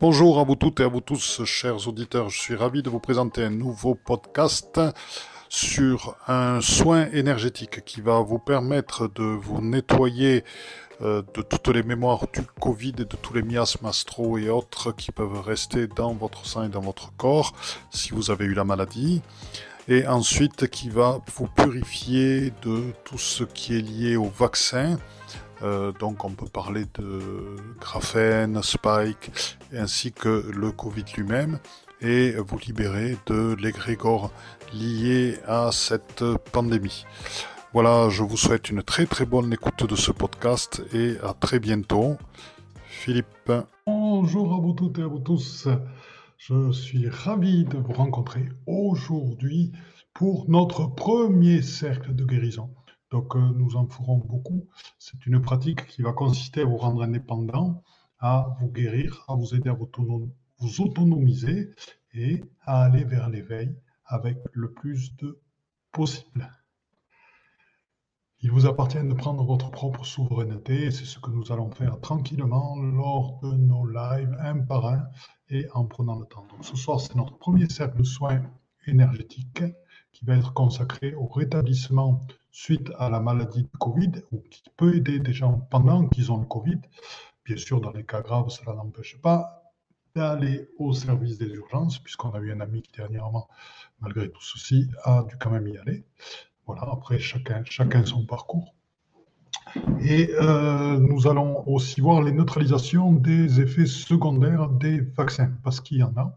Bonjour à vous toutes et à vous tous, chers auditeurs. Je suis ravi de vous présenter un nouveau podcast sur un soin énergétique qui va vous permettre de vous nettoyer euh, de toutes les mémoires du Covid et de tous les miasmes astro et autres qui peuvent rester dans votre sang et dans votre corps si vous avez eu la maladie. Et ensuite qui va vous purifier de tout ce qui est lié au vaccin euh, donc on peut parler de graphène, spike, ainsi que le Covid lui-même, et vous libérer de l'égrégore lié à cette pandémie. Voilà, je vous souhaite une très très bonne écoute de ce podcast et à très bientôt. Philippe. Bonjour à vous toutes et à vous tous. Je suis ravi de vous rencontrer aujourd'hui pour notre premier cercle de guérison. Donc euh, nous en ferons beaucoup. C'est une pratique qui va consister à vous rendre indépendant, à vous guérir, à vous aider à vous, autonomiser et à aller vers l'éveil avec le plus de possible. Il vous appartient de prendre votre propre souveraineté et c'est ce que nous allons faire tranquillement lors de nos lives un par un et en prenant le temps. Ce soir, c'est notre premier cercle de soins énergétiques qui va être consacré au rétablissement suite à la maladie de Covid, ou qui peut aider des gens pendant qu'ils ont le Covid. Bien sûr, dans les cas graves, cela n'empêche pas d'aller au service des urgences, puisqu'on a eu un ami qui dernièrement, malgré tout ceci, a dû quand même y aller. Voilà, après, chacun, chacun son parcours. Et euh, nous allons aussi voir les neutralisations des effets secondaires des vaccins, parce qu'il y en a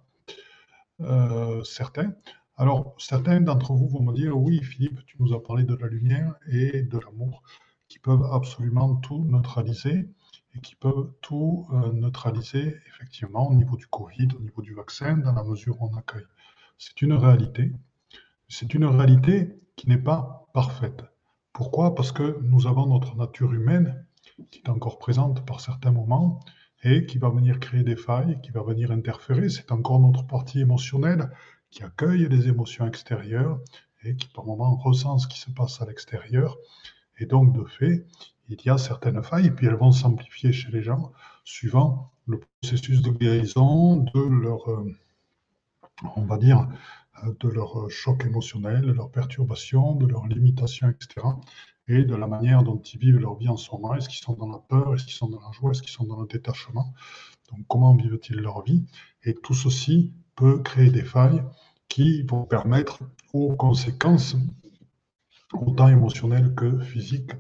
euh, certains. Alors, certains d'entre vous vont me dire, oui, Philippe, tu nous as parlé de la lumière et de l'amour qui peuvent absolument tout neutraliser et qui peuvent tout euh, neutraliser effectivement au niveau du Covid, au niveau du vaccin, dans la mesure où on accueille. C'est une réalité. C'est une réalité qui n'est pas parfaite. Pourquoi? Parce que nous avons notre nature humaine qui est encore présente par certains moments et qui va venir créer des failles, qui va venir interférer. C'est encore notre partie émotionnelle qui accueille les émotions extérieures et qui par moments ressent ce qui se passe à l'extérieur. Et donc, de fait, il y a certaines failles, et puis elles vont s'amplifier chez les gens suivant le processus de guérison, de leur, euh, on va dire, euh, de leur choc émotionnel, de leur perturbation, de leur limitation, etc. Et de la manière dont ils vivent leur vie en ce moment. Est-ce qu'ils sont dans la peur? Est-ce qu'ils sont dans la joie? Est-ce qu'ils sont dans le détachement? Donc, comment vivent-ils leur vie? Et tout ceci peut créer des failles qui vont permettre aux conséquences, autant émotionnelles que physiques,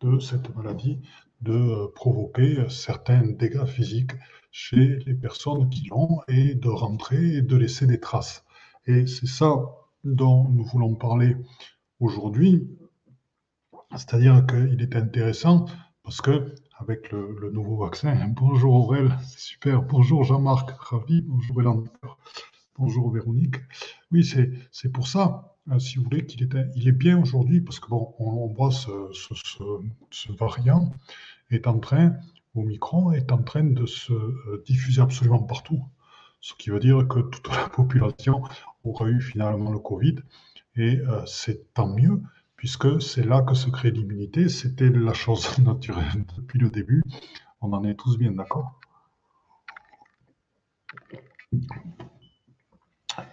de cette maladie de euh, provoquer certains dégâts physiques chez les personnes qui l'ont et de rentrer et de laisser des traces. Et c'est ça dont nous voulons parler aujourd'hui. C'est-à-dire qu'il est intéressant parce que avec le, nouveau vaccin, bonjour Aurel, c'est super, bonjour Jean-Marc, ravi, bonjour bonjour Véronique. Oui, c'est pour ça, hein, si vous voulez, qu'il est, il est bien aujourd'hui parce que bon, on, voit ce, ce, variant est en train, au micron, est en train de se euh, diffuser absolument partout. Ce qui veut dire que toute la population aura eu finalement le Covid et euh, c'est tant mieux puisque c'est là que se crée l'immunité. C'était la chose naturelle depuis le début. On en est tous bien d'accord.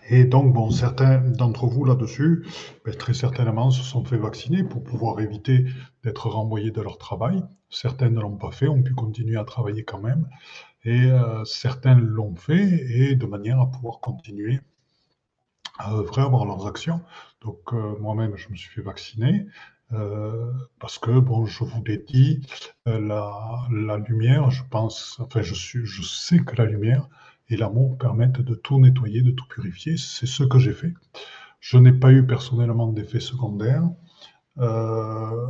Et donc, bon, certains d'entre vous là-dessus, ben, très certainement, se sont fait vacciner pour pouvoir éviter d'être renvoyés de leur travail. Certains ne l'ont pas fait, ont pu continuer à travailler quand même. Et euh, certains l'ont fait, et de manière à pouvoir continuer avoir leurs actions. Donc, euh, moi-même, je me suis fait vacciner. Euh, parce que, bon, je vous l'ai dit, la, la, lumière, je pense, enfin, je, suis, je sais que la lumière et l'amour permettent de tout nettoyer, de tout purifier. C'est ce que j'ai fait. Je n'ai pas eu personnellement d'effets secondaires. Euh,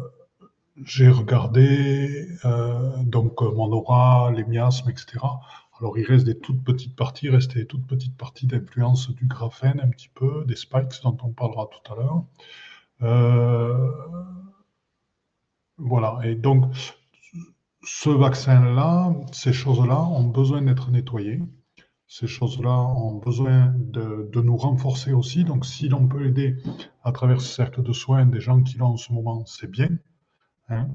j'ai regardé euh, donc mon aura, les miasmes, etc. Alors il reste des toutes petites parties, reste des toutes petites parties d'influence du graphène un petit peu, des spikes dont on parlera tout à l'heure. Euh, voilà, et donc ce vaccin-là, ces choses-là ont besoin d'être nettoyées ces choses-là ont besoin de, nous renforcer aussi. Donc, si l'on peut aider à travers ce cercle de soins des gens qui l'ont en ce moment, c'est bien. Hein.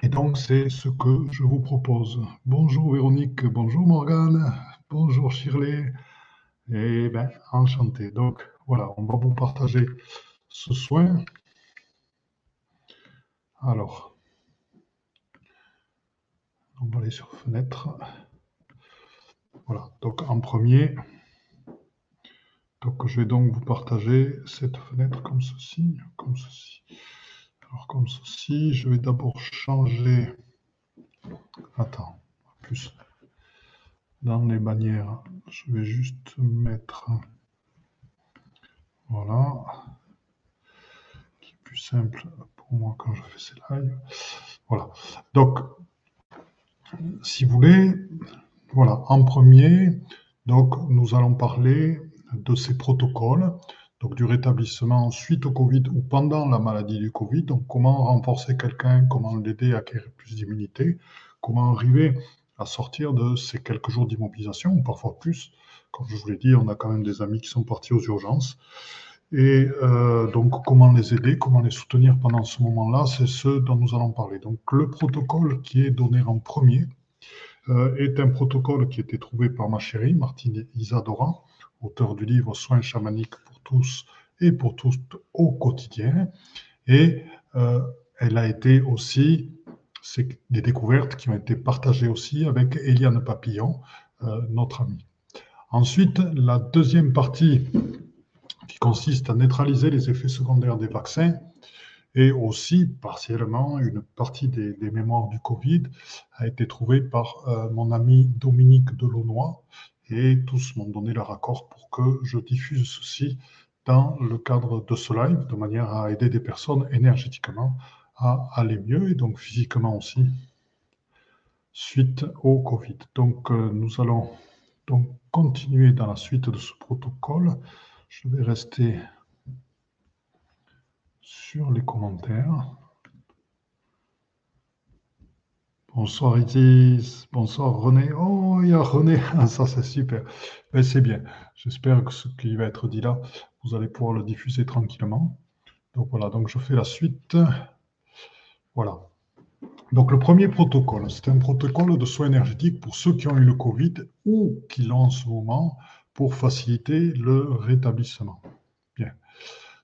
Et donc, c'est ce que je vous propose. Bonjour Véronique, bonjour Morgane, Bonjour Shirley. Eh bien, enchanté. Donc voilà, on va vous partager ce soin. Alors, on va aller sur fenêtre. Voilà, donc en premier, donc je vais donc vous partager cette fenêtre comme ceci, comme ceci. Alors comme ceci, je vais d'abord changer. Attends, plus dans les bannières, je vais juste mettre voilà qui est plus simple pour moi quand je fais ces lives. Voilà. Donc si vous voulez, voilà, en premier, donc nous allons parler de ces protocoles, donc du rétablissement suite au Covid ou pendant la maladie du Covid, donc comment renforcer quelqu'un, comment l'aider à acquérir plus d'immunité, comment arriver à sortir de ces quelques jours d'immobilisation, ou parfois plus. Comme je vous l'ai dit, on a quand même des amis qui sont partis aux urgences. Et euh, donc, comment les aider, comment les soutenir pendant ce moment-là, c'est ce dont nous allons parler. Donc, le protocole qui est donné en premier euh, est un protocole qui a été trouvé par ma chérie, Martine Isadora, auteur du livre Soins chamaniques tous et pour tous au quotidien. Et euh, elle a été aussi c'est des découvertes qui ont été partagées aussi avec Eliane Papillon, euh, notre amie. Ensuite, la deuxième partie qui consiste à neutraliser les effets secondaires des vaccins et aussi partiellement une partie des, mémoires du Covid a été trouvée par euh, mon ami Dominique Delaunoy et tous m'ont donné leur accord pour que je diffuse ceci dans le cadre de ce live de manière à aider des personnes énergétiquement à aller mieux et donc physiquement aussi suite au Covid. Donc euh, nous allons donc continuer dans la suite de ce protocole. Je vais rester sur les commentaires. Bonsoir Isis, bonsoir René. Oh, il y a René, ça c'est super. Ben, c'est bien. J'espère que ce qui va être dit là, vous allez pouvoir le diffuser tranquillement. Donc voilà, donc je fais la suite. Voilà. Donc le premier protocole, c'est un protocole de soins énergétiques pour ceux qui ont eu le Covid ou qui l'ont en ce moment pour faciliter le rétablissement.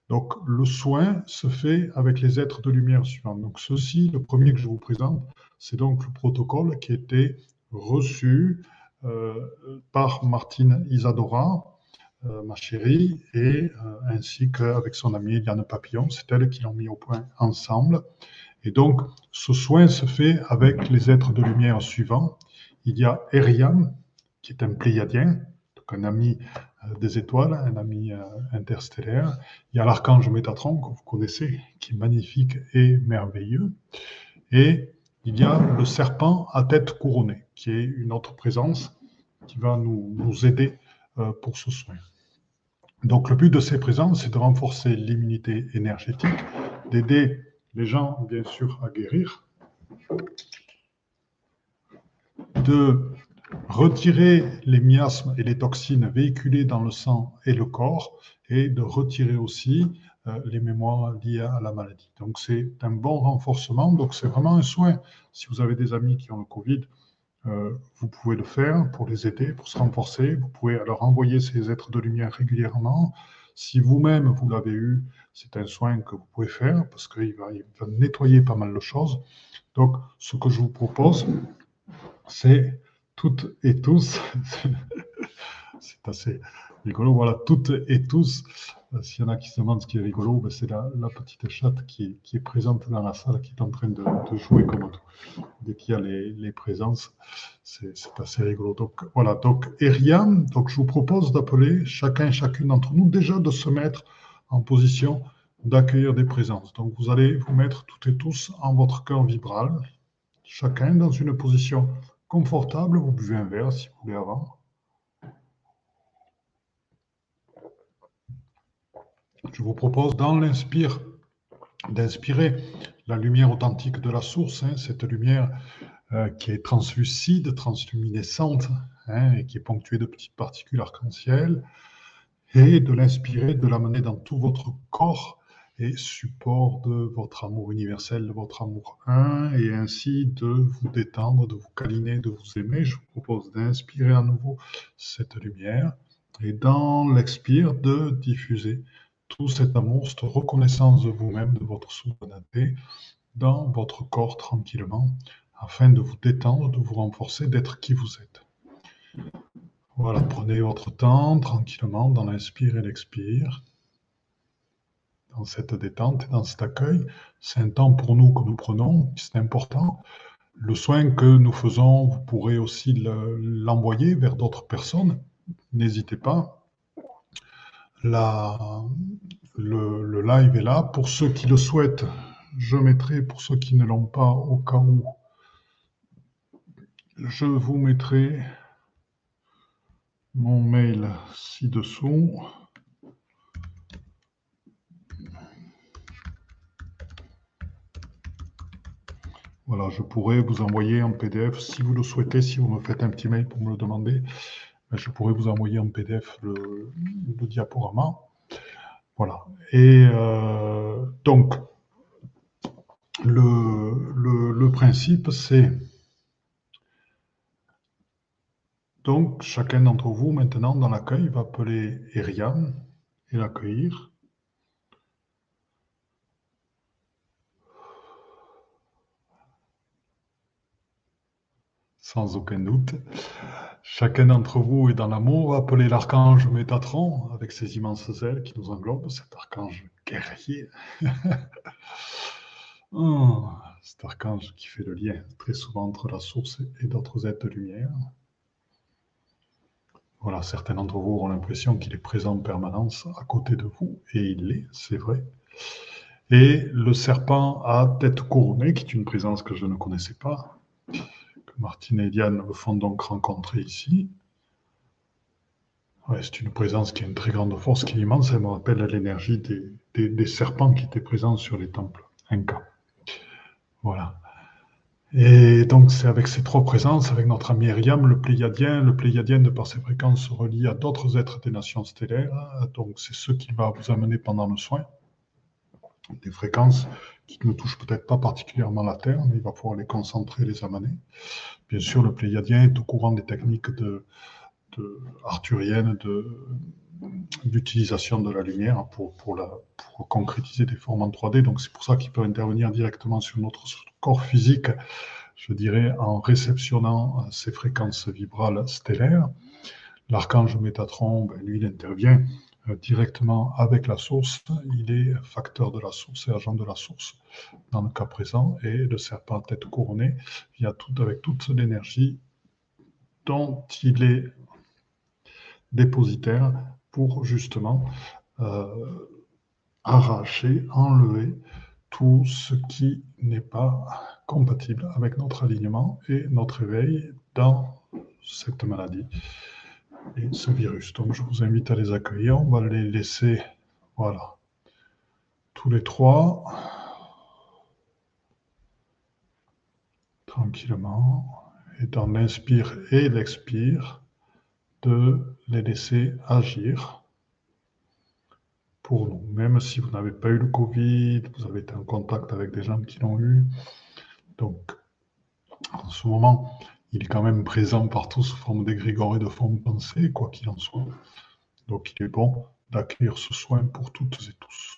Donc le soin se fait avec les êtres de lumière suivants. Donc ceci, le premier que je vous présente, c'est donc le protocole qui a été reçu euh, par Martine Isadora, euh, ma chérie, et euh, ainsi qu'avec son amie Diane Papillon. C'est elle qui l'ont mis au point ensemble. Et donc, ce soin se fait avec les êtres de lumière suivants. Il y a Eriam, qui est un pléiadien, donc un ami des étoiles, un ami euh, interstellaire. Il y a l'archange Métatron, que vous connaissez, qui est magnifique et merveilleux. Et il y a le serpent à tête couronnée, qui est une autre présence qui va nous, nous aider euh, pour ce soin. Donc le but de ces présences, c'est de renforcer l'immunité énergétique, d'aider les gens, bien sûr, à guérir, de retirer les miasmes et les toxines véhiculées dans le sang et le corps, et de retirer aussi euh, les mémoires liées à la maladie. Donc c'est un bon renforcement, donc c'est vraiment un soin. Si vous avez des amis qui ont le Covid, euh, vous pouvez le faire pour les aider, pour se renforcer. Vous pouvez alors envoyer ces êtres de lumière régulièrement. Si vous-même, vous, l'avez eu, c'est un soin que vous pouvez faire parce qu'il va, nettoyer pas mal de choses. Donc, ce que je vous propose, c'est toutes et tous, c'est assez rigolo, voilà, toutes et tous, s'il y en a qui se demandent ce qui est rigolo, ben, c'est la, petite chatte qui, est présente dans la salle, qui est en train de, jouer comme tout. Dès qu'il y a les, présences, c'est assez rigolo. Donc voilà, donc Eriam, donc je vous propose d'appeler chacun et chacune d'entre nous déjà de se mettre en position d'accueillir des présences. Donc vous allez vous mettre toutes et tous en votre cœur vibral, chacun dans une position confortable. Vous buvez un verre si vous voulez avant. Je vous propose dans l'inspire d'inspirer la lumière authentique de la source, hein, cette lumière euh, qui est translucide, transluminescente, hein, et qui est ponctuée de petites particules arc-en-ciel, et de l'inspirer, de l'amener dans tout votre corps, et support de votre amour universel, de votre amour un, et ainsi de vous détendre, de vous câliner, de vous aimer. Je vous propose d'inspirer à nouveau cette lumière et dans l'expire de diffuser tout cet amour, cette reconnaissance de vous-même, de votre souveraineté dans votre corps tranquillement, afin de vous détendre, de vous renforcer, d'être qui vous êtes. Voilà, prenez votre temps tranquillement dans l'inspire et l'expire dans cette détente dans cet accueil. C'est un temps pour nous que nous prenons, c'est important. Le soin que nous faisons, vous pourrez aussi l'envoyer vers d'autres personnes. N'hésitez pas. La, le, le, live est là. Pour ceux qui le souhaitent, je mettrai, pour ceux qui ne l'ont pas, au cas où, je vous mettrai mon mail ci-dessous. Voilà, je pourrais vous envoyer en PDF, si vous le souhaitez, si vous me faites un petit mail pour me le demander, ben, je pourrais vous envoyer en PDF le, diaporama. Voilà. Et euh, donc, le, le principe, c'est donc chacun d'entre vous maintenant dans l'accueil va appeler Eriam et l'accueillir. Sans aucun doute. Chacun d'entre vous est dans l'amour, appelé l'archange Métatron, avec ses immenses ailes qui nous englobent, cet archange guerrier. oh, cet archange qui fait le lien très souvent entre la source et d'autres êtres de lumière. Voilà, certains d'entre vous auront l'impression qu'il est présent en permanence à côté de vous, et il l'est, c'est vrai. Et le serpent à tête couronnée, qui est une présence que je ne connaissais pas, Martine et Diane font donc rencontrer ici. c'est une présence qui a une très grande force, qui est immense. Elle me rappelle l'énergie des, serpents qui étaient présents sur les temples Inca. Voilà. Et donc, c'est avec ces trois présences, avec notre ami Eriam, le Pléiadien, le Pléiadien, de par ses fréquences, se relie à d'autres êtres des nations stellaires. Donc, c'est ce qui va vous amener pendant le soin. Des fréquences qui ne touchent peut-être pas particulièrement la Terre, mais il va pouvoir les concentrer, les amener. Bien sûr, le Pléiadien est au courant des techniques de, arthuriennes d'utilisation de la lumière pour, pour, la, pour concrétiser des formes en 3D. Donc c'est pour ça qu'il peut intervenir directement sur notre corps physique, je dirais, en réceptionnant ces fréquences vibrales stellaires. L'archange Métatron, ben, lui, il intervient directement avec la source, il est facteur de la source et agent de la source dans le cas présent, et le serpent tête couronnée via tout, avec toute l'énergie dont il est dépositaire pour justement euh, arracher, enlever tout ce qui n'est pas compatible avec notre alignement et notre éveil dans cette maladie et ce virus. Donc je vous invite à les accueillir. On va les laisser, voilà, tous les trois, tranquillement, et dans l'inspire et l'expire, de les laisser agir pour nous. Même si vous n'avez pas eu le Covid, vous avez été en contact avec des gens qui l'ont eu. Donc, en ce moment, il est quand même présent partout sous forme d'égrégore et de forme pensée, quoi qu'il en soit. Donc il est bon d'accueillir ce soin pour toutes et tous.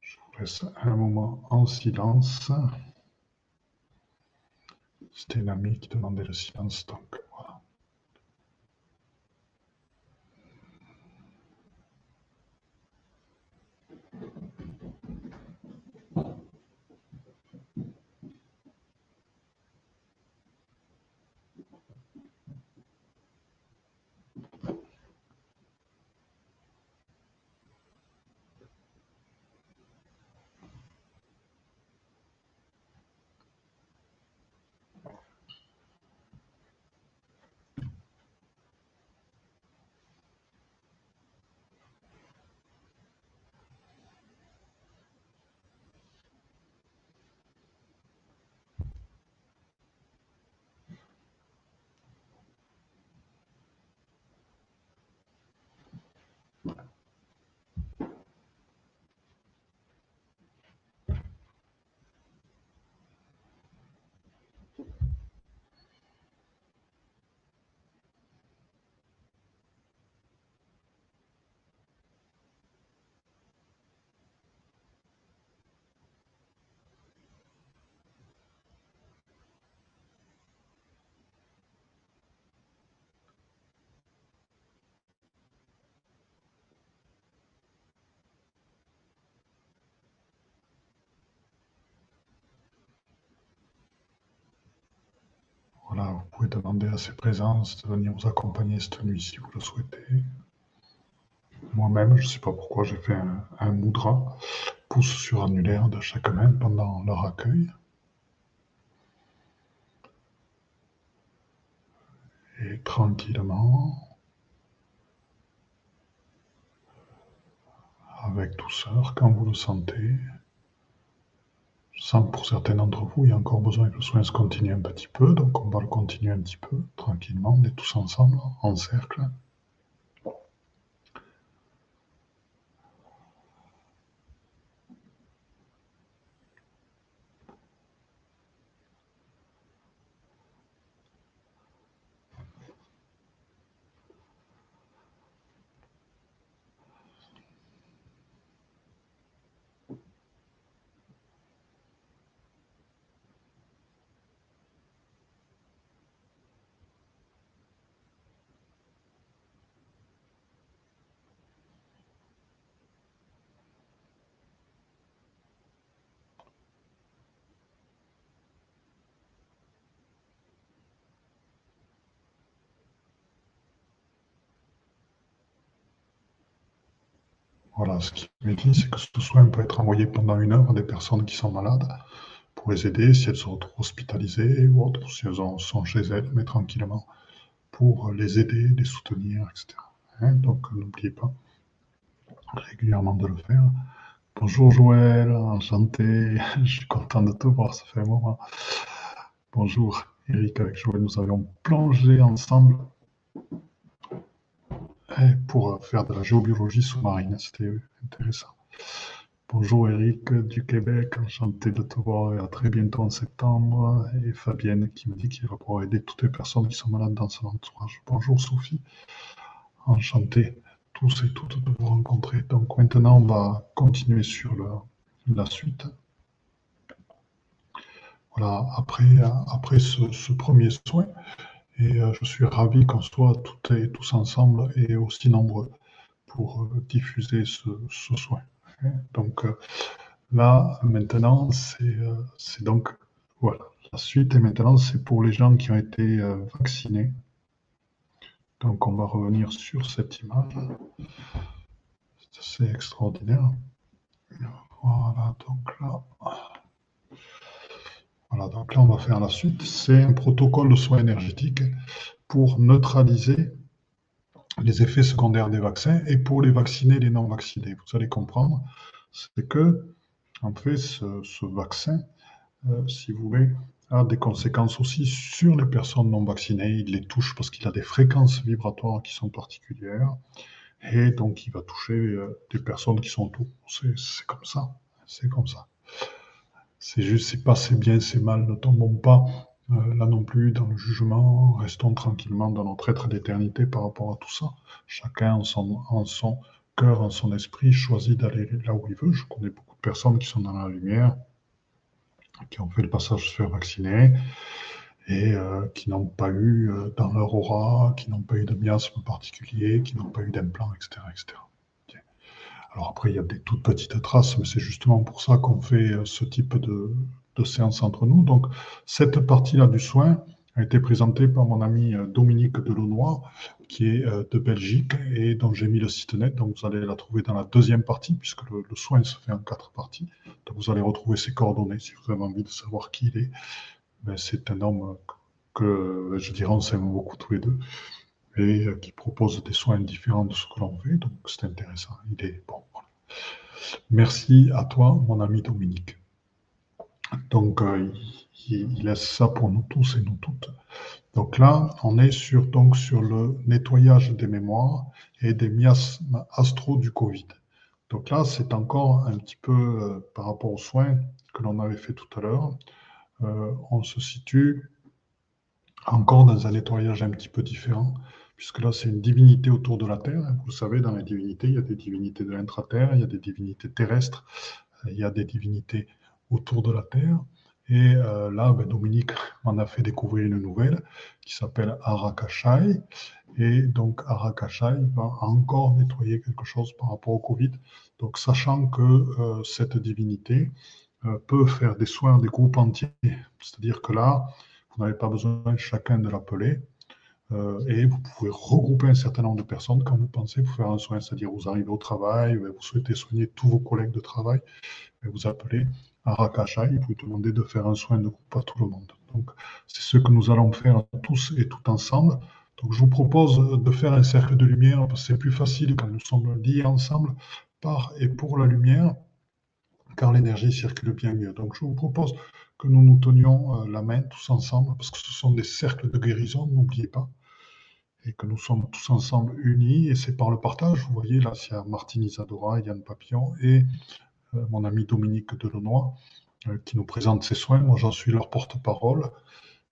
Je vous laisse un moment en silence. C'était une amie qui demandait le silence, donc. Demander à ses présences de venir vous accompagner cette nuit si vous le souhaitez. Moi-même, je ne sais pas pourquoi, j'ai fait un, un moudra, pouce sur annulaire de chaque main pendant leur accueil. Et tranquillement, avec douceur, quand vous le sentez, sens que pour certains d'entre vous, il y a encore besoin que le soin se continue un petit peu, donc on va le continuer un petit peu, tranquillement, on est tous ensemble, en cercle. Voilà, ce qui me dit, c'est que ce soin peut être envoyé pendant une heure à des personnes qui sont malades pour les aider si elles sont hospitalisées ou autres, si elles sont chez elles, mais tranquillement, pour les aider, les soutenir, etc. Hein, donc n'oubliez pas régulièrement de le faire. Bonjour Joël, enchanté, je suis content de te voir, ça fait un moment. Bonjour Eric, avec Joël, nous avions plongé ensemble pour euh, faire de la géobiologie sous-marine. C'était intéressant. Bonjour Eric du Québec, enchanté de te voir et à très bientôt en septembre. Et Fabienne qui me dit qu'il va pouvoir aider toutes les personnes qui sont malades dans son entourage. Bonjour Sophie, enchanté tous et toutes de vous rencontrer. Donc maintenant on va continuer sur la suite. Voilà, après, après ce premier soin, et euh, je suis ravi qu'on soit et tous ensemble et aussi nombreux pour euh, diffuser ce, soin. Donc euh, là, maintenant, c'est donc, voilà, la suite, et maintenant, c'est pour les gens qui ont été vaccinés. Donc on va revenir sur cette image. C'est extraordinaire. Voilà, donc là. Voilà, donc là, on va faire la suite. C'est un protocole de soins énergétiques pour neutraliser les effets secondaires des vaccins et pour les vacciner les non vaccinés. Vous allez comprendre, c'est que, en fait, ce, vaccin, euh, si vous voulez, a des conséquences aussi sur les personnes non vaccinées. Il les touche parce qu'il a des fréquences vibratoires qui sont particulières. Et donc, il va toucher euh, des personnes qui sont autour. C'est comme ça. C'est comme ça. C'est juste, c'est pas, c'est bien, c'est mal. Ne tombons pas euh, là non plus dans le jugement. Restons tranquillement dans notre être d'éternité par rapport à tout ça. Chacun en son, cœur, en son esprit, choisit d'aller là où il veut. Je connais beaucoup de personnes qui sont dans la lumière, qui ont fait le passage se faire vacciner et euh, qui n'ont pas eu euh, dans leur aura, qui n'ont pas eu de miasme particulier, qui n'ont pas eu d'implant, etc., etc. Alors après, il y a des toutes petites traces, mais c'est justement pour ça qu'on fait euh, ce type de, séance entre nous. Donc, cette partie-là du soin a été présentée par mon ami euh, Dominique Delaunoy, qui est euh, de Belgique et dont j'ai mis le site net. Donc, vous allez la trouver dans la deuxième partie, puisque le, soin se fait en quatre parties. Donc, vous allez retrouver ses coordonnées si vous avez envie de savoir qui il est. Ben, c'est un homme que, je dirais, on s'aime beaucoup tous les deux et qui propose des soins différents de ce que l'on fait. Donc, c'est intéressant. Merci à toi, mon ami Dominique. Donc, euh, il, laisse ça pour nous tous et nous toutes. Donc là, on est sur, donc, sur le nettoyage des mémoires et des miasmes astro du Covid. Donc là, c'est encore un petit peu euh, par rapport aux soins que l'on avait fait tout à l'heure. Euh, on se situe encore dans un nettoyage un petit peu différent puisque là, c'est une divinité autour de la Terre. Vous savez, dans les divinités, il y a des divinités de l'intra-terre, il y a des divinités terrestres, euh, il y a des divinités autour de la Terre. Et euh, là, ben, Dominique m'en a fait découvrir une nouvelle qui s'appelle Arakashai. Et donc, Arakashai va encore nettoyer quelque chose par rapport au Covid. Donc, sachant que euh, cette divinité peut faire des soins des groupes entiers. C'est-à-dire que là, Vous n'avez pas besoin chacun de l'appeler. Euh, et vous pouvez regrouper un certain nombre de personnes quand vous pensez vous faire un soin, c'est-à-dire vous arrivez au travail, vous souhaitez soigner tous vos collègues de travail, vous appelez à Rakashai et vous demandez de faire un soin de groupe à tout le monde. Donc c'est ce que nous allons faire tous et tout ensemble. Donc je vous propose de faire un cercle de lumière parce que c'est plus facile quand nous sommes liés ensemble par et pour la lumière, car l'énergie circule bien mieux. Donc je vous propose que nous nous tenions euh, la main tous ensemble parce que ce sont des cercles de guérison, n'oubliez pas et que nous sommes tous ensemble unis, et c'est par le partage. Vous voyez, là, a Martine Isadora, Yann Papillon et euh, mon ami Dominique Delenoy euh, qui nous présente ces soins. Moi, j'en suis leur porte-parole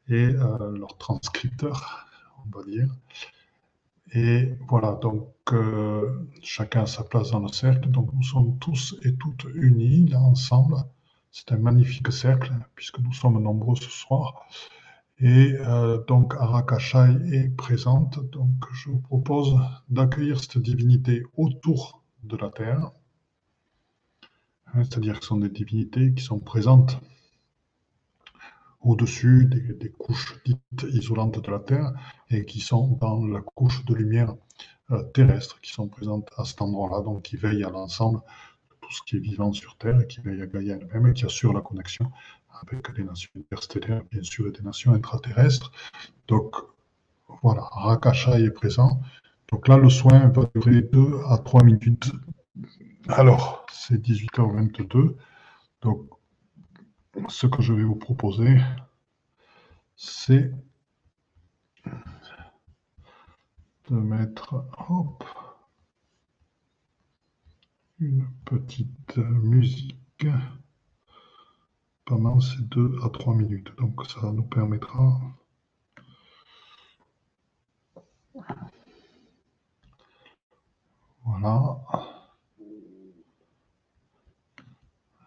et euh, leur transcripteur, on va dire. Et voilà, donc chacun a sa place dans le cercle. Donc nous sommes tous et toutes unis là ensemble. C'est un magnifique cercle puisque nous sommes nombreux ce soir. Et euh, donc Arakashai est présente. Donc je vous propose d'accueillir cette divinité autour de la Terre. Hein, c'est-à-dire que ce sont des divinités qui sont présentes au-dessus des, couches dites isolantes de la Terre et qui sont dans la couche de lumière euh, terrestre, qui sont présentes à cet endroit-là, donc qui veillent à l'ensemble de tout ce qui est vivant sur Terre et qui veillent à Gaïa elle-même et qui assurent la connexion avec des nations interstellaires, bien sûr, et des nations intraterrestres. Donc, voilà, Rakasha est présent. Donc là, le soin va durer 2 à 3 minutes. Alors, c'est 18h22. Donc, ce que je vais vous proposer, c'est de mettre une petite musique pendant ces deux à trois minutes. Donc ça nous permettra Voilà.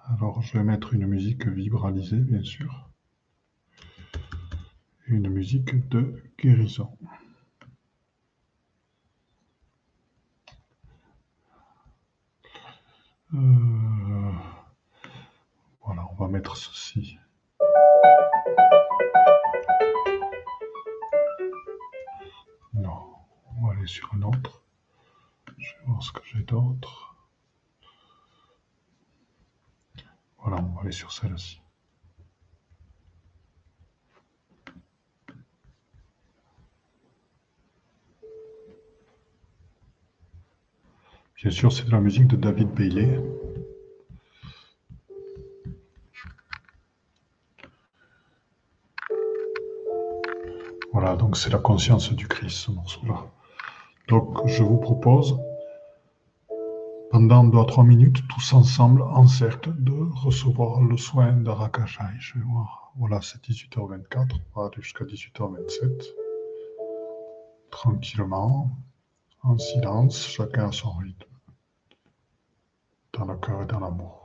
Alors je vais mettre une musique vibralisée, bien sûr. Une musique de guérison. C'est de la musique de David Bailey. Voilà, donc c'est la conscience du Christ, ce morceau-là. Donc je vous propose, pendant deux à trois minutes, tous ensemble, en cercle, de recevoir le soin d'Arakashai. Je vais voir. Voilà, c'est 18h24, on va aller jusqu'à 18h27. Tranquillement, en silence, chacun à son rythme, dans le cœur et dans l'amour.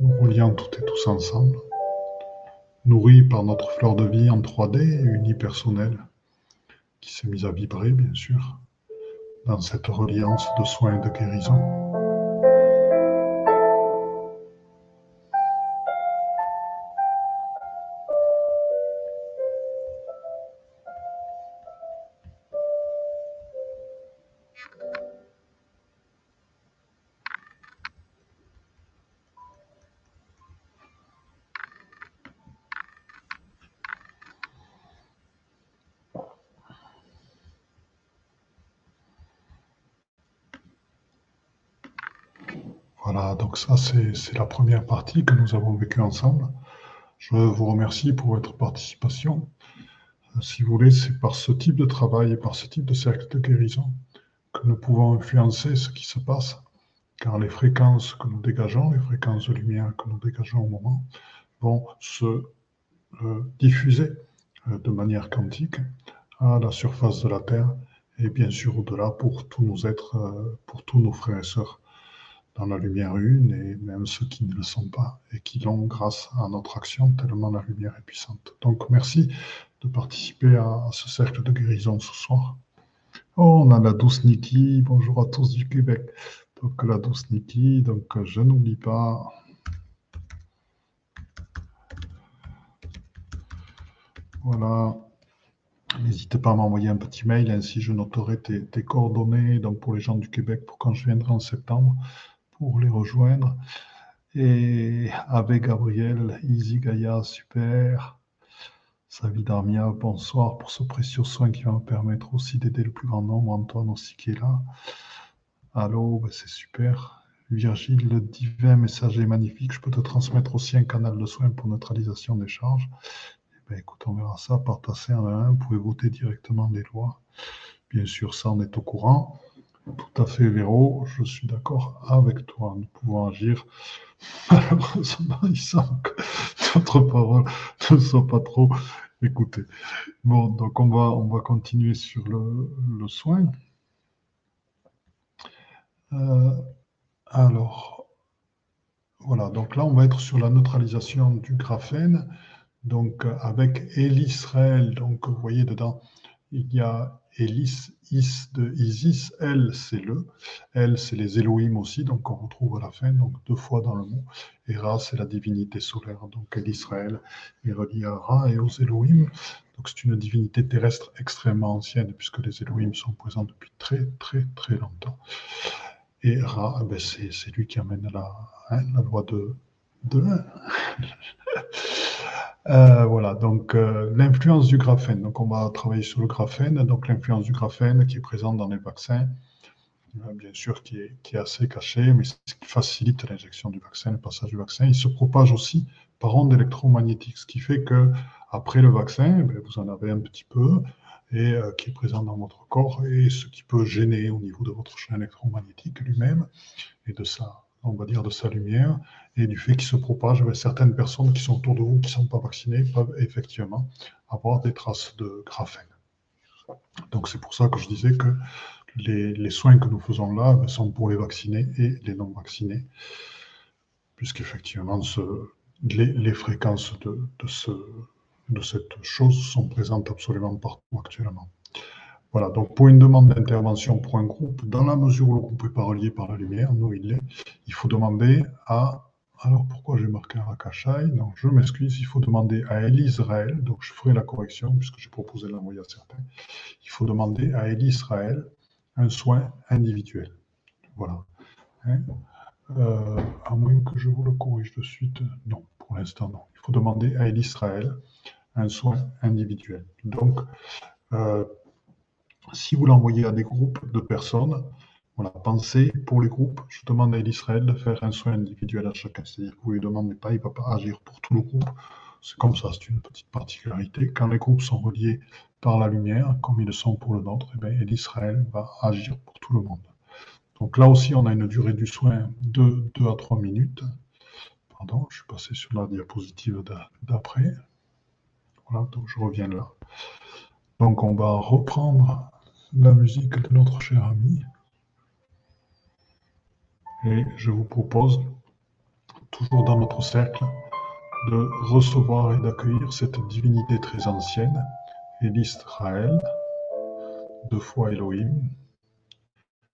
Nous reliant toutes et tous ensemble, nourris par notre fleur de vie en 3D unipersonnelle, qui s'est mise à vibrer, bien sûr, dans cette reliance de soins et de guérison. Voilà, donc ça c'est la première partie que nous avons vécue ensemble. Je vous remercie pour votre participation. Euh, si vous voulez, c'est par ce type de travail et par ce type de cercle de guérison que nous pouvons influencer ce qui se passe, car les fréquences que nous dégageons, les fréquences de lumière que nous dégageons au moment, vont se euh, diffuser euh, de manière quantique à la surface de la Terre et bien sûr au-delà pour tous nos êtres, pour tous nos frères et sœurs dans la lumière une, et même ceux qui ne le sont pas, et qui l'ont grâce à notre action, tellement la lumière est puissante. Donc merci de participer à, ce cercle de guérison ce soir. Oh, on a la douce Niki, bonjour à tous du Québec. Donc la douce Niki, donc je n'oublie pas. Voilà. N'hésitez pas à m'envoyer un petit mail, ainsi je noterai tes, tes, coordonnées donc pour les gens du Québec pour quand je viendrai en septembre pour les rejoindre. Et avec Gabriel, Easy Gaïa, super. Savidarmia, bonsoir pour ce précieux soin qui va me permettre aussi d'aider le plus grand nombre. Antoine aussi qui est là. Allô, ben c'est super. Virgile, le divin message est magnifique. Je peux te transmettre aussi un canal de soins pour neutralisation des charges. Eh ben, écoute, on verra ça par tasser en un. Vous pouvez voter directement les lois. Bien sûr, ça, on est au courant. Tout à fait, Véro, je suis d'accord avec toi. Nous pouvons agir. Malheureusement, il semble que notre parole ne soit pas trop écoutée. Bon, donc on va, on va continuer sur le, le soin. Euh, alors, voilà, donc là, on va être sur la neutralisation du graphène. Donc, avec Elisraël, donc vous voyez dedans, il y a Elis, Is de Isis, Elle, c'est le. Elle, c'est les Elohim aussi, donc on retrouve à la fin, donc deux fois dans le mot. Et Ra, c'est la divinité solaire, donc l'Israël est relié à Ra et aux Elohim. Donc c'est une divinité terrestre extrêmement ancienne, puisque les Elohim sont présents depuis très, très, très longtemps. Et Ra, eh ben c'est lui qui amène la, hein, la loi de, de Euh, voilà, donc euh, l'influence du graphène. Donc on va travailler sur le graphène. Donc l'influence du graphène qui est présente dans les vaccins, euh, bien sûr qui est, assez caché, mais ce qui facilite l'injection du vaccin, le passage du vaccin. Il se propage aussi par ondes électromagnétiques, ce qui fait que après le vaccin, eh vous en avez un petit peu et qui est présent dans votre corps et ce qui peut gêner au niveau de votre champ électromagnétique lui-même et de sa, on va dire, de sa lumière et du fait qu'il se propage, certaines personnes qui sont autour de vous qui ne sont pas vaccinées peuvent effectivement avoir des traces de graphène. Donc c'est pour ça que je disais que les, soins que nous faisons là ben, sont pour les vaccinés et les non vaccinés, puisqu'effectivement les, fréquences de, ce, de cette chose sont présentes absolument partout actuellement. Voilà, donc pour une demande d'intervention pour un groupe, dans la mesure où le groupe n'est pas relié par la lumière, nous il est, il faut demander à alors pourquoi j'ai marqué un Rakashai Non, je m'excuse, il faut demander à Elisraël, donc je ferai la correction puisque j'ai proposé de l'envoyer à certains. Il faut demander à Elisraël un soin individuel. Voilà. Hein? Euh, à moins que je vous le corrige de suite, non, pour l'instant non. Il faut demander à Elisraël un soin individuel. Donc, euh, si vous l'envoyez à des groupes de personnes, voilà, pensez pour les groupes. Je demande à l'Israël de faire un soin individuel à chacun. C'est-à-dire que vous ne lui demandez pas, il ne va pas agir pour tout le groupe. C'est comme ça, c'est une petite particularité. Quand les groupes sont reliés par la lumière, comme ils le sont pour le nôtre, eh bien, l'Israël va agir pour tout le monde. Donc là aussi, on a une durée du soin de 2 à 3 minutes. Pardon, je suis passé sur la diapositive d'après. Voilà, donc je reviens là. Donc on va reprendre la musique de notre cher ami. Et je vous propose, toujours dans notre cercle, de recevoir et d'accueillir cette divinité très ancienne, Elisraël, deux fois Elohim,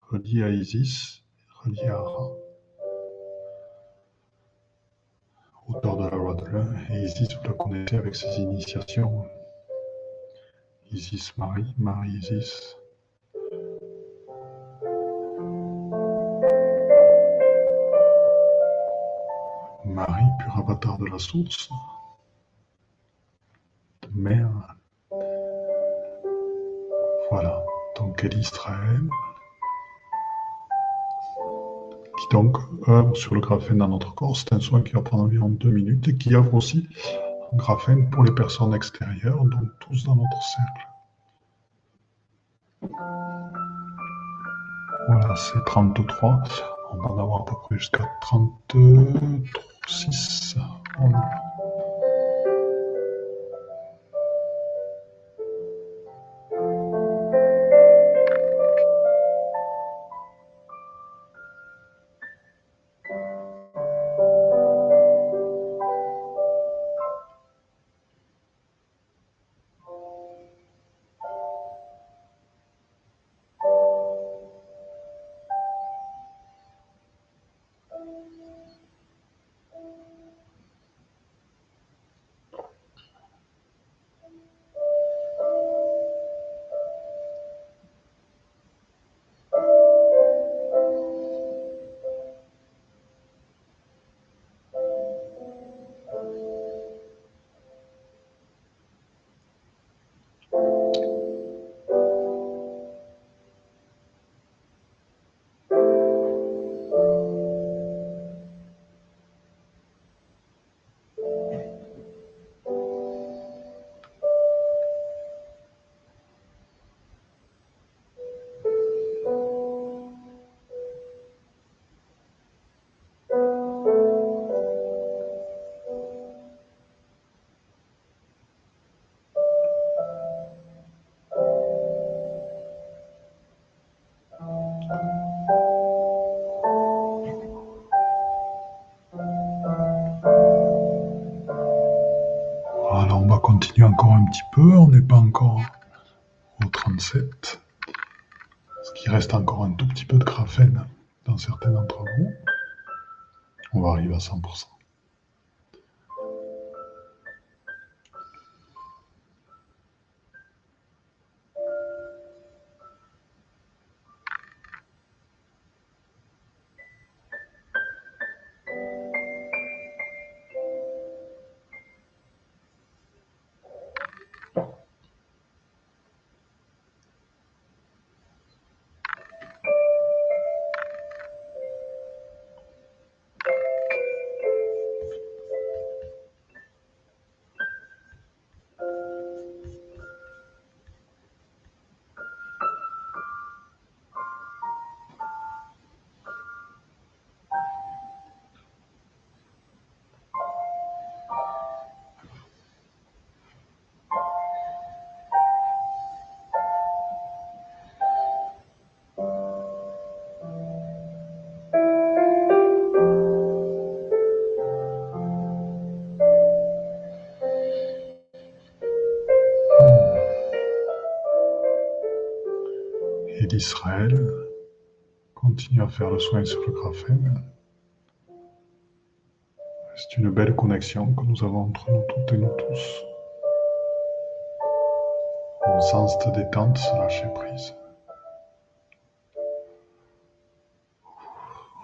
relié à Isis, relié à Ra. Auteur de la loi de l'un, et Isis, vous la connaissez avec ses initiations. Isis Marie, Marie Isis. Marie, pur avatar de la source, mère. Voilà, donc elle qui donc œuvre sur le graphène dans notre corps. C'est un soin qui va prendre environ deux minutes et qui offre aussi un graphène pour les personnes extérieures, donc tous dans notre cercle. Voilà, c'est 33. On va en avoir à peu près jusqu'à 36. On. Voilà, on va continuer encore un petit peu. On n'est pas encore au 37. Ce qui reste encore un tout petit peu de graphène dans certains d'entre vous. On va arriver à 100%. d'Israël continue à faire le soin sur le graphène. C'est une belle connexion que nous avons entre nous toutes et nous tous. Un sens de détente, se lâcher prise.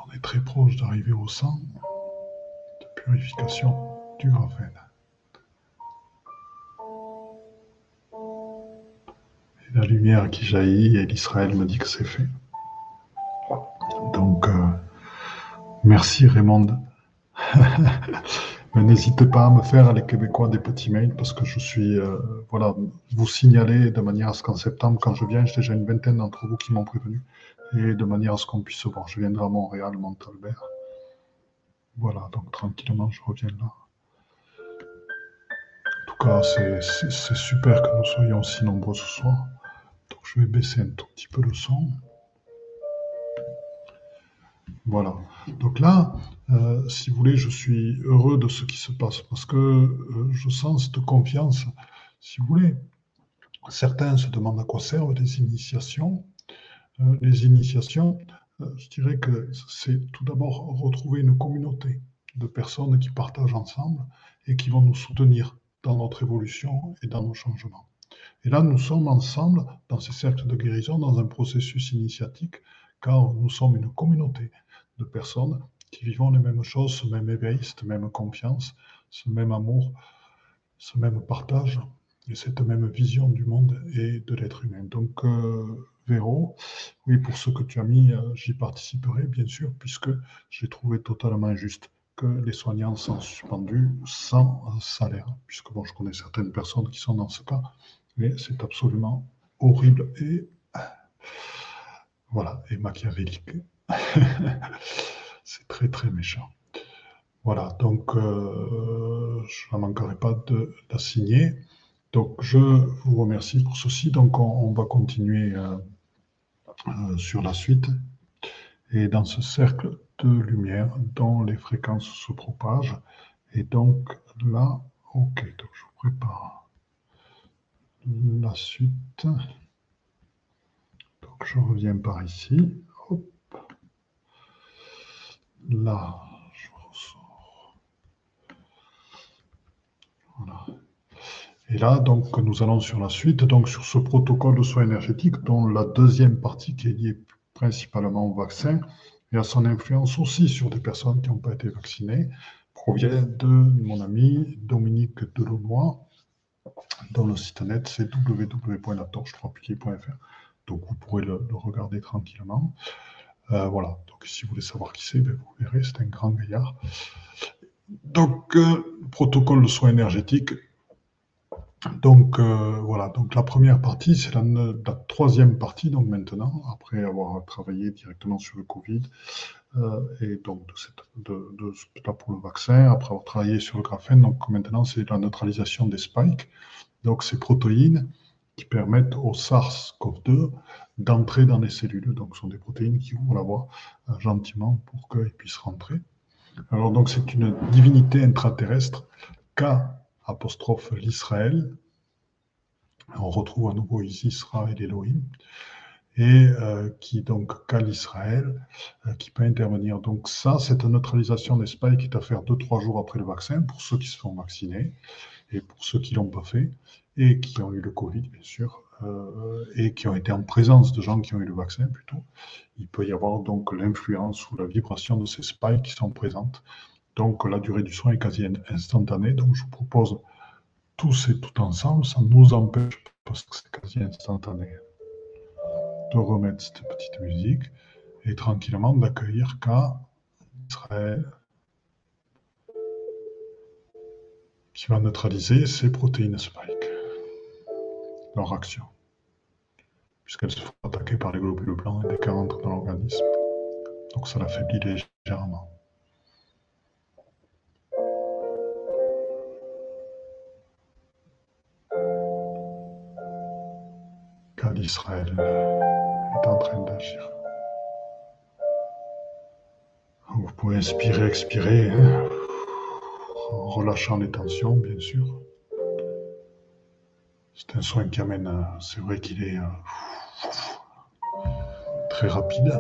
On est très proche d'arriver au sang de purification du graphène. La lumière qui jaillit et l'Israël me dit que c'est fait. Donc, euh, merci Raymond. Mais n'hésitez pas à me faire, les Québécois, des petits mails parce que je suis, euh, voilà, vous signaler de manière à ce qu'en septembre, quand je viens, j'ai déjà une vingtaine d'entre vous qui m'ont prévenu et de manière à ce qu'on puisse se voir. Je viendrai à Montréal, Montalbert. Voilà, donc tranquillement, je reviens là. En tout cas, c'est super que nous soyons si nombreux ce soir. Je vais baisser un tout petit peu le son. Voilà. Donc là, euh, si vous voulez, je suis heureux de ce qui se passe parce que euh, je sens cette confiance. Si vous voulez, certains se demandent à quoi servent les initiations. Euh, les initiations, je dirais que c'est tout d'abord retrouver une communauté de personnes qui partagent ensemble et qui vont nous soutenir dans notre évolution et dans nos changements. Et là, nous sommes ensemble dans ces cercles de guérison, dans un processus initiatique, car nous sommes une communauté de personnes qui vivons les mêmes choses, ce même éveil, cette même confiance, ce même amour, ce même partage et cette même vision du monde et de l'être humain. Donc, euh, Véro, oui, pour ce que tu as mis, euh, j'y participerai, bien sûr, puisque j'ai trouvé totalement injuste que les soignants soient suspendus sans salaire, puisque bon, je connais certaines personnes qui sont dans ce cas, mais c'est absolument horrible et voilà, et machiavélique. c'est très très méchant. Voilà, donc euh, je ne manquerai pas d'assigner. Donc je vous remercie pour ceci. Donc on, va continuer euh, euh, sur la suite. Et dans ce cercle de lumière dont les fréquences se propagent. Et donc là, ok, donc je vous prépare la suite. Donc je reviens par ici. Là, je ressors. Voilà. Et là, donc, nous allons sur la suite, donc sur ce protocole de soins énergétiques, dont la deuxième partie qui est liée principalement au vaccin et à son influence aussi sur des personnes qui n'ont pas été vaccinées, provient de mon ami Dominique Delonois, dont le site net c'est www.latorche3piliers.fr. Donc vous pourrez le regarder tranquillement. Euh, voilà, donc si vous voulez savoir qui c'est, ben, vous verrez, c'est un grand gaillard. Donc, euh, protocole de soins énergétiques. Donc, euh, voilà, donc la première partie, c'est la, troisième partie, donc maintenant, après avoir travaillé directement sur le Covid, et donc de, de, là pour le vaccin, après avoir travaillé sur le graphène, donc maintenant, c'est la neutralisation des spikes, donc ces protéines qui permettent au SARS-CoV-2 d'entrer dans les cellules. Donc, ce sont des protéines qui ouvrent la voie euh, gentiment pour qu'ils puissent rentrer. Alors, donc, c'est une divinité intraterrestre, K apostrophe l'Israël. On retrouve à nouveau ici Israël et Elohim. Et euh, qui donc K l'Israël, euh, qui peut intervenir. Donc ça, cette neutralisation des spikes est à faire 2-3 jours après le vaccin pour ceux qui se font vacciner et pour ceux qui l'ont pas fait et qui ont eu le Covid, bien sûr, euh, et qui ont été en présence de gens qui ont eu le vaccin plutôt, il peut y avoir donc l'influence ou la vibration de ces spikes qui sont présentes. Donc la durée du soin est quasi instantanée. Donc je vous propose tous et tout ensemble, ça nous empêche parce que c'est quasi instantané, de remettre cette petite musique et tranquillement d'accueillir Israël qui va neutraliser ces protéines spike leur action, puisqu'elles se font attaquer par les globules blancs et dès qu'elles rentrent dans l'organisme. Donc ça l'affaiblit légèrement. Car Israël est en train d'agir. Vous pouvez inspirer, expirer, hein, en relâchant les tensions, bien sûr. C'est un soin qui amène, c'est vrai qu'il est euh, très rapide.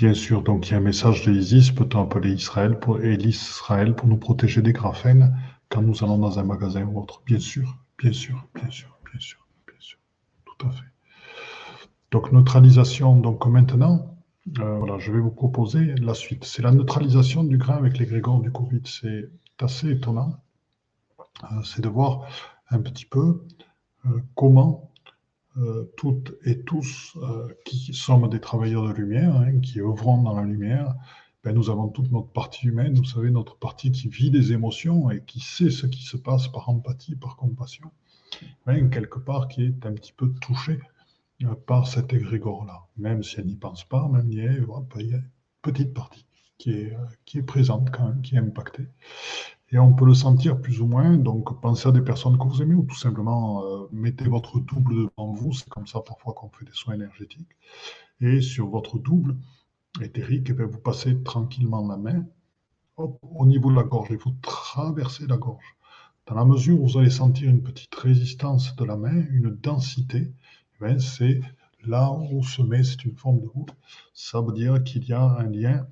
Bien sûr, donc il y a un message de Isis, peut-on appeler Israël pour, et l'Israël pour nous protéger des graphènes quand nous allons dans un magasin ou autre Bien sûr, bien sûr, bien sûr, bien sûr, bien sûr, tout à fait. Donc neutralisation, donc maintenant, euh, voilà, je vais vous proposer la suite. C'est la neutralisation du grain avec les grégores du Covid. C'est assez étonnant. Euh, c'est de voir un petit peu euh, comment toutes et tous euh, qui sommes des travailleurs de lumière, hein, qui œuvrons dans la lumière, ben, nous avons toute notre partie humaine, vous savez, notre partie qui vit des émotions et qui sait ce qui se passe par empathie, par compassion, hein, quelque part qui est un petit peu touchée euh, par cet égrégore-là. Même si elle n'y pense pas, même il y a une petite partie qui est, euh, qui est présente quand même, qui est impactée. Et on peut le sentir plus ou moins. Donc, pensez à des personnes que vous aimez ou tout simplement euh, mettez votre double devant vous. C'est comme ça parfois qu'on fait des soins énergétiques. Et sur votre double éthérique, eh vous passez tranquillement la main au niveau de la gorge. Il faut traverser la gorge. Dans la mesure où vous allez sentir une petite résistance de la main, une densité, eh c'est là où se met, c'est une forme de voûte. Ça veut dire qu'il y a un lien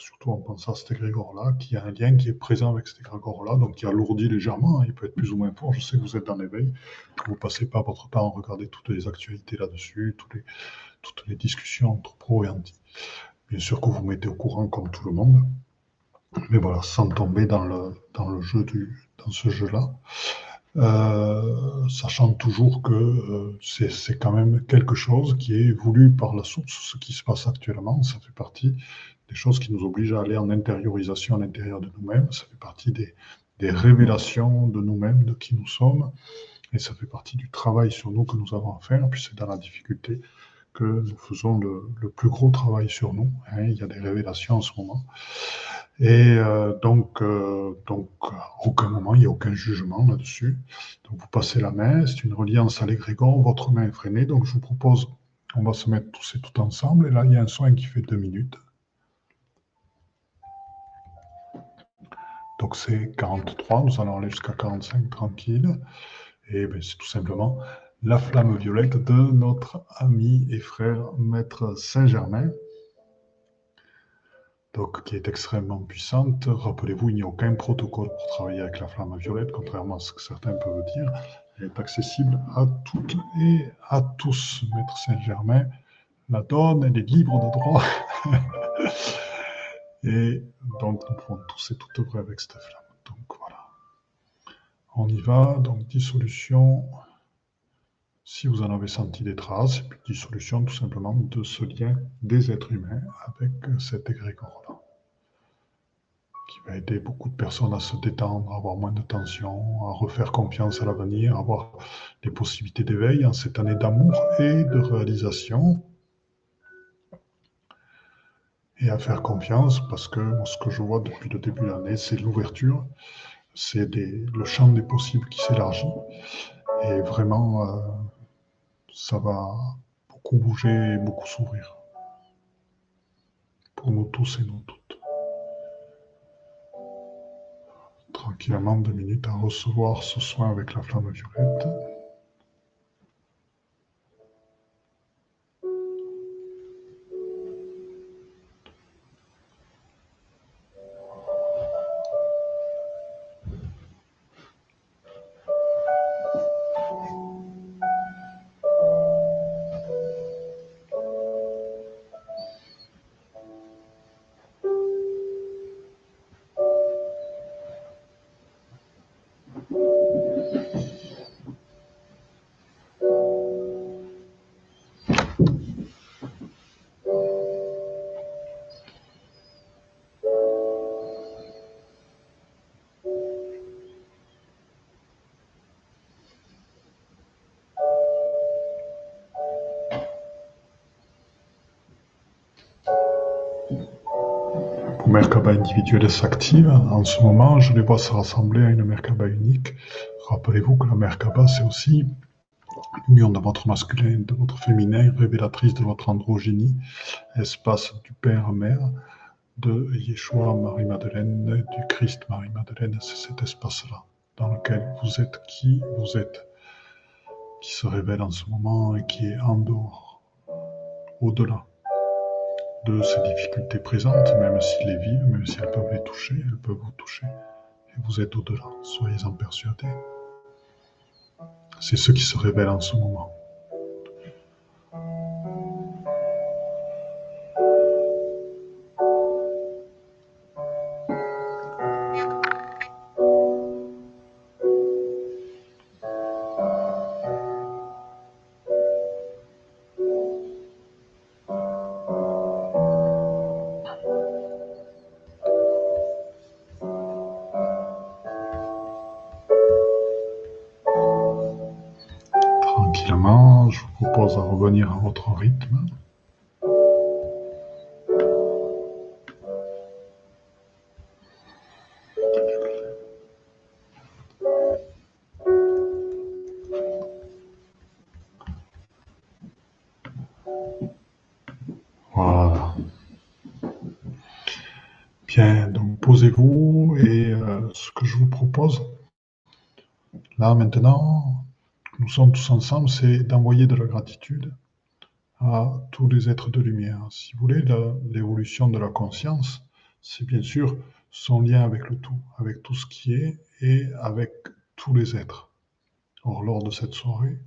surtout en pensant à cet égrégore-là, qu'il y a un lien qui est présent avec cet égrégore-là, donc qui alourdit légèrement, hein, il peut être plus ou moins fort. Je sais que vous êtes dans l'éveil, que vous passez pas votre temps à regarder toutes les actualités là-dessus, toutes les, toutes les discussions entre pro et anti. Bien sûr que vous mettez au courant comme tout le monde, mais voilà, sans tomber dans le, dans le jeu du, dans ce jeu-là. Euh, sachant toujours que euh, c'est quand même quelque chose qui est voulu par la source, ce qui se passe actuellement, ça fait partie des choses qui nous obligent à aller en intériorisation à l'intérieur de nous-mêmes. Ça fait partie des, révélations de nous-mêmes, de qui nous sommes. Et ça fait partie du travail sur nous que nous avons à faire. Puis c'est dans la difficulté que nous faisons le, plus gros travail sur nous. Hein. Il y a des révélations en ce moment. Et euh, donc, euh, donc, aucun moment, il n'y a aucun jugement là-dessus. Donc, vous passez la main, c'est une reliance à l'égrégore, votre main est freinée. Donc, je vous propose, on va se mettre tous et tout ensemble. Et là, il y a un soin qui fait deux minutes. Donc c'est 43, nous allons aller jusqu'à 45 tranquille. Et ben, c'est tout simplement la flamme violette de notre ami et frère Maître Saint-Germain, donc qui est extrêmement puissante. Rappelez-vous, il n'y a aucun protocole pour travailler avec la flamme violette, contrairement à ce que certains peuvent dire. Elle est accessible à toutes et à tous. Maître Saint-Germain la donne, elle est libre de droit. Et donc, nous pouvons tous et toutes œuvrer avec cette flamme. Donc, voilà. On y va. Donc, dissolution. Si vous en avez senti des traces, puis dissolution tout simplement de ce lien des êtres humains avec cet égrégore-là. Qui va aider beaucoup de personnes à se détendre, à avoir moins de tension, à refaire confiance à l'avenir, à avoir des possibilités d'éveil en cette année d'amour et de réalisation et à faire confiance parce que ce que je vois depuis le début de l'année, c'est l'ouverture, c'est le champ des possibles qui s'élargit et vraiment, euh, ça va beaucoup bouger et beaucoup s'ouvrir pour nous tous et nous toutes. Tranquillement, deux minutes à recevoir ce soin avec la flamme violette. Merkaba individuelle s'active. En ce moment, je les vois se rassembler à une Merkaba unique. Rappelez-vous que la Merkaba, c'est aussi l'union de votre masculin et de votre féminin, révélatrice de votre androgynie, espace du Père-Mère, de Yeshua Marie-Madeleine, du Christ Marie-Madeleine. C'est cet espace-là dans lequel vous êtes qui vous êtes, qui se révèle en ce moment et qui est en dehors, au-delà de ces difficultés présentes, même s'ils les vivent, même si elles peuvent les toucher, elles peuvent vous toucher. Et vous êtes au-delà, soyez-en persuadés. C'est ce qui se révèle en ce moment. De revenir à votre rythme. Voilà. Bien, donc posez-vous et euh, ce que je vous propose, là maintenant, sommes tous ensemble, c'est d'envoyer de la gratitude à tous les êtres de lumière. Si vous voulez, l'évolution de la conscience, c'est bien sûr son lien avec le tout, avec tout ce qui est et avec tous les êtres. Or, lors de cette soirée,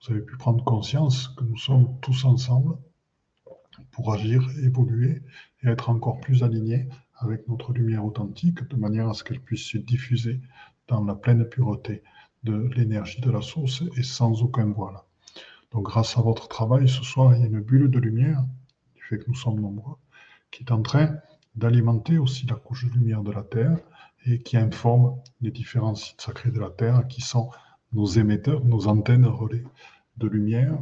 vous avez pu prendre conscience que nous sommes tous ensemble pour agir, évoluer et être encore plus alignés avec notre lumière authentique de manière à ce qu'elle puisse se diffuser dans la pleine pureté l'énergie de la source et sans aucun voile. Donc grâce à votre travail ce soir, il y a une bulle de lumière, du fait que nous sommes nombreux, qui est en train d'alimenter aussi la couche de lumière de la Terre et qui informe les différents sites sacrés de la Terre qui sont nos émetteurs, nos antennes relais de lumière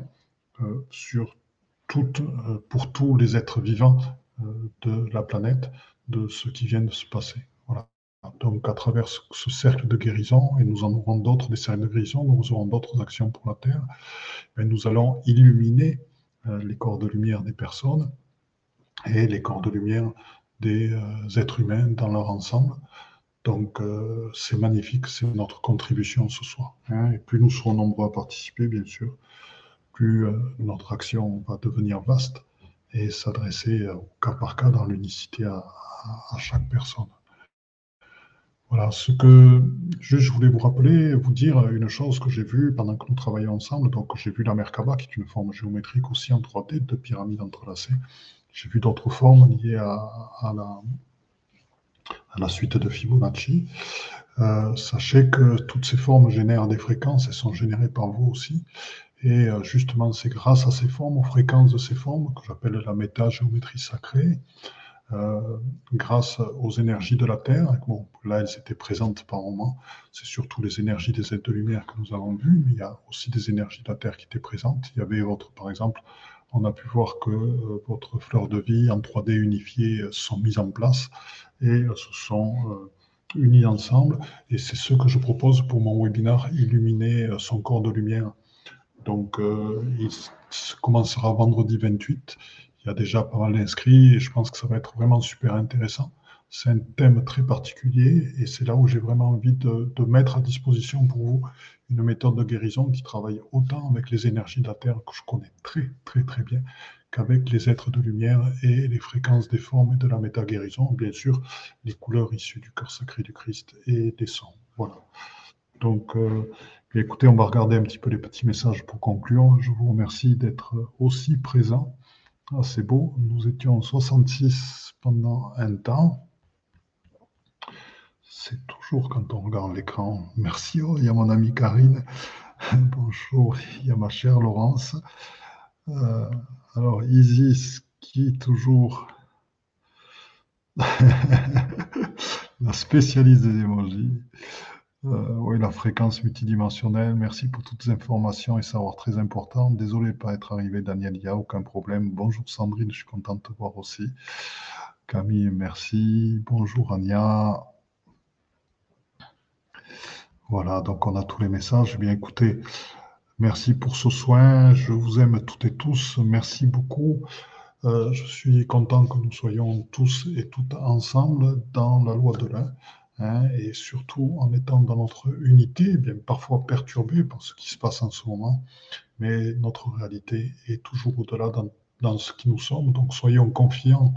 euh, sur toutes, euh, pour tous les êtres vivants euh, de la planète de ce qui vient de se passer. Donc à travers ce cercle de guérison, et nous en aurons d'autres, des cercles de guérison, nous aurons d'autres actions pour la Terre, nous allons illuminer les corps de lumière des personnes et les corps de lumière des êtres humains dans leur ensemble donc, euh, c'est magnifique, c'est notre contribution ce soir. Hein. Et plus nous serons nombreux à participer, bien sûr, plus euh, notre action va devenir vaste et s'adresser euh, au cas par cas dans l'unicité à, chaque personne. Voilà, ce que je voulais vous rappeler, vous dire une chose que j'ai vue pendant que nous travaillons ensemble. Donc, j'ai vu la Merkaba, qui est une forme géométrique aussi en 3D, de pyramides entrelacées. J'ai vu d'autres formes liées à la, à la suite de Fibonacci. Euh, sachez que toutes ces formes génèrent des fréquences et sont générées par vous aussi. Et euh, justement, c'est grâce à ces formes, aux fréquences de ces formes, que j'appelle la métagéométrie sacrée, euh, grâce aux énergies de la Terre. Là, elles étaient présentes par moment. C'est surtout les énergies des aides de lumière que nous avons vues, mais il y a aussi des énergies de la Terre qui étaient présentes. Il y avait votre, par exemple, on a pu voir que euh, votre fleur de vie en 3D unifiée sont mises en place et euh, se sont euh, unis ensemble. Et c'est ce que je propose pour mon webinaire Illuminer euh, son corps de lumière. Donc, il commencera vendredi 28. Il y a déjà pas mal d'inscrits et je pense que ça va être vraiment super intéressant. C'est un thème très particulier et c'est là où j'ai vraiment envie de, mettre à disposition pour vous une méthode de guérison qui travaille autant avec les énergies de la Terre que je connais très très très bien qu'avec les êtres de lumière et les fréquences des formes et de la méta-guérison, bien sûr, les couleurs issues du cœur sacré du Christ et des sons. Voilà. Donc, euh, écoutez, on va regarder un petit peu les petits messages pour conclure. Je vous remercie d'être aussi présent. Ah, c'est beau, nous étions 66 pendant un temps. C'est toujours quand on regarde l'écran. Merci, oh, il y a mon amie Karine. Bonjour, il y a ma chère Laurence. Euh, alors, Isis, qui toujours la spécialiste des émojis. Euh, oui, la fréquence multidimensionnelle. Merci pour toutes les informations et savoir très important. Désolé de pas être arrivé, Daniel, il n'y a aucun problème. Bonjour Sandrine, je suis contente de te voir aussi. Camille, merci. Bonjour Ania. Voilà, donc on a tous les messages. Eh bien écoutez, Merci pour ce soin. Je vous aime toutes et tous. Merci beaucoup. Euh, je suis content que nous soyons tous et toutes ensemble dans la loi de l'un. Hein, et surtout en étant dans notre unité, bien parfois perturbée par ce qui se passe en ce moment, mais notre réalité est toujours au-delà dans, dans, ce qui nous sommes. Donc soyons confiants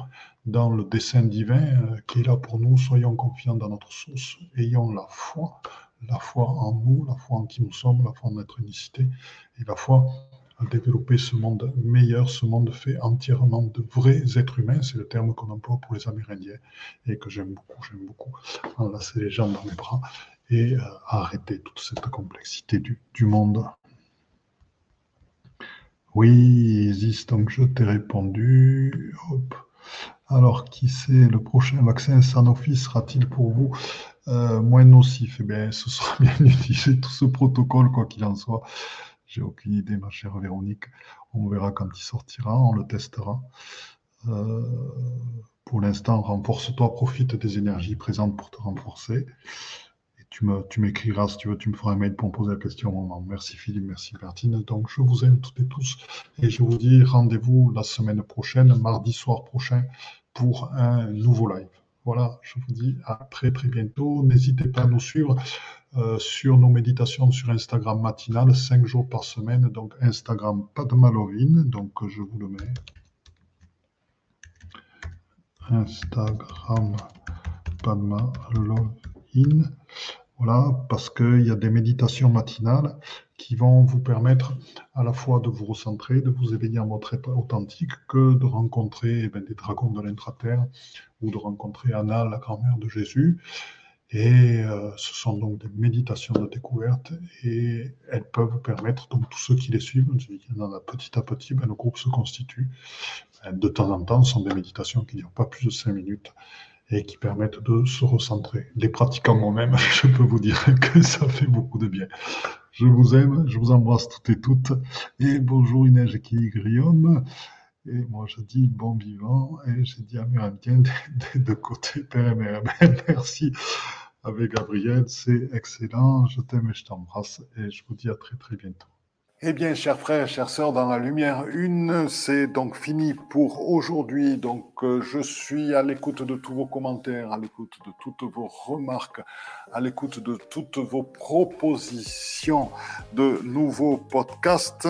dans le dessein divin euh, qui est là pour nous, soyons confiants dans notre source, ayons la foi la foi en nous, la foi en qui nous sommes, la foi en notre unicité, et la foi à développer ce monde meilleur, ce monde fait entièrement de vrais êtres humains, c'est le terme qu'on emploie pour les Amérindiens, et que j'aime beaucoup, j'aime beaucoup, enlacer les gens dans mes bras, et euh, arrêter toute cette complexité du, du monde. Oui, Isis, donc je t'ai répondu. Hop. Alors, qui sait, le prochain vaccin Sanofi sera-t-il pour vous? Euh, moins nocif Eh bien, ce sera bien utilisé tout ce protocole, quoi qu'il en soit. J'ai aucune idée, ma chère Véronique. On verra quand il sortira, on le testera. Euh, pour l'instant, renforce-toi, profite des énergies présentes pour te renforcer. Et tu, me, tu m'écriras si tu veux, tu me feras un mail pour me poser la question au moment. Merci Philippe, merci Bertine. Donc je vous aime toutes et tous et je vous dis rendez-vous la semaine prochaine, mardi soir prochain, pour un nouveau live. Voilà, je vous dis à très très bientôt. N'hésitez pas à nous suivre sur nos méditations sur Instagram matinal, 5 jours par semaine. Donc Instagram Padmalovine, donc je vous le mets. Instagram Padma Login. Voilà, parce qu'il y a des méditations matinales qui vont vous permettre à la fois de vous recentrer, de vous éveiller en votre état authentique, que de rencontrer eh des dragons de l'intraterre ou de rencontrer Anna, la grand-mère de Jésus. Et euh, ce sont donc des méditations de découverte et elles peuvent vous permettre, donc tous ceux qui les suivent, petit à petit, ben, le groupe se constitue. De temps en temps, ce sont des méditations qui ne durent pas plus de cinq minutes et qui permettent de se recentrer. Les pratiquants moi-même, je peux vous dire que ça fait beaucoup de bien. Je vous aime, je vous embrasse toutes et toutes. Et bonjour Inès et Guillaume. Et moi, je dis bon vivant et je dis amérindien des deux côtés, père et mère. Merci avec Gabriel, c'est excellent. Je t'aime et je t'embrasse et je vous dis à très très bientôt. Eh bien, chers frères, chères sœurs, dans la lumière une, c'est donc fini pour aujourd'hui. Donc, euh, je suis à l'écoute de tous vos commentaires, à l'écoute de toutes vos remarques, à l'écoute de toutes vos propositions de nouveaux podcasts.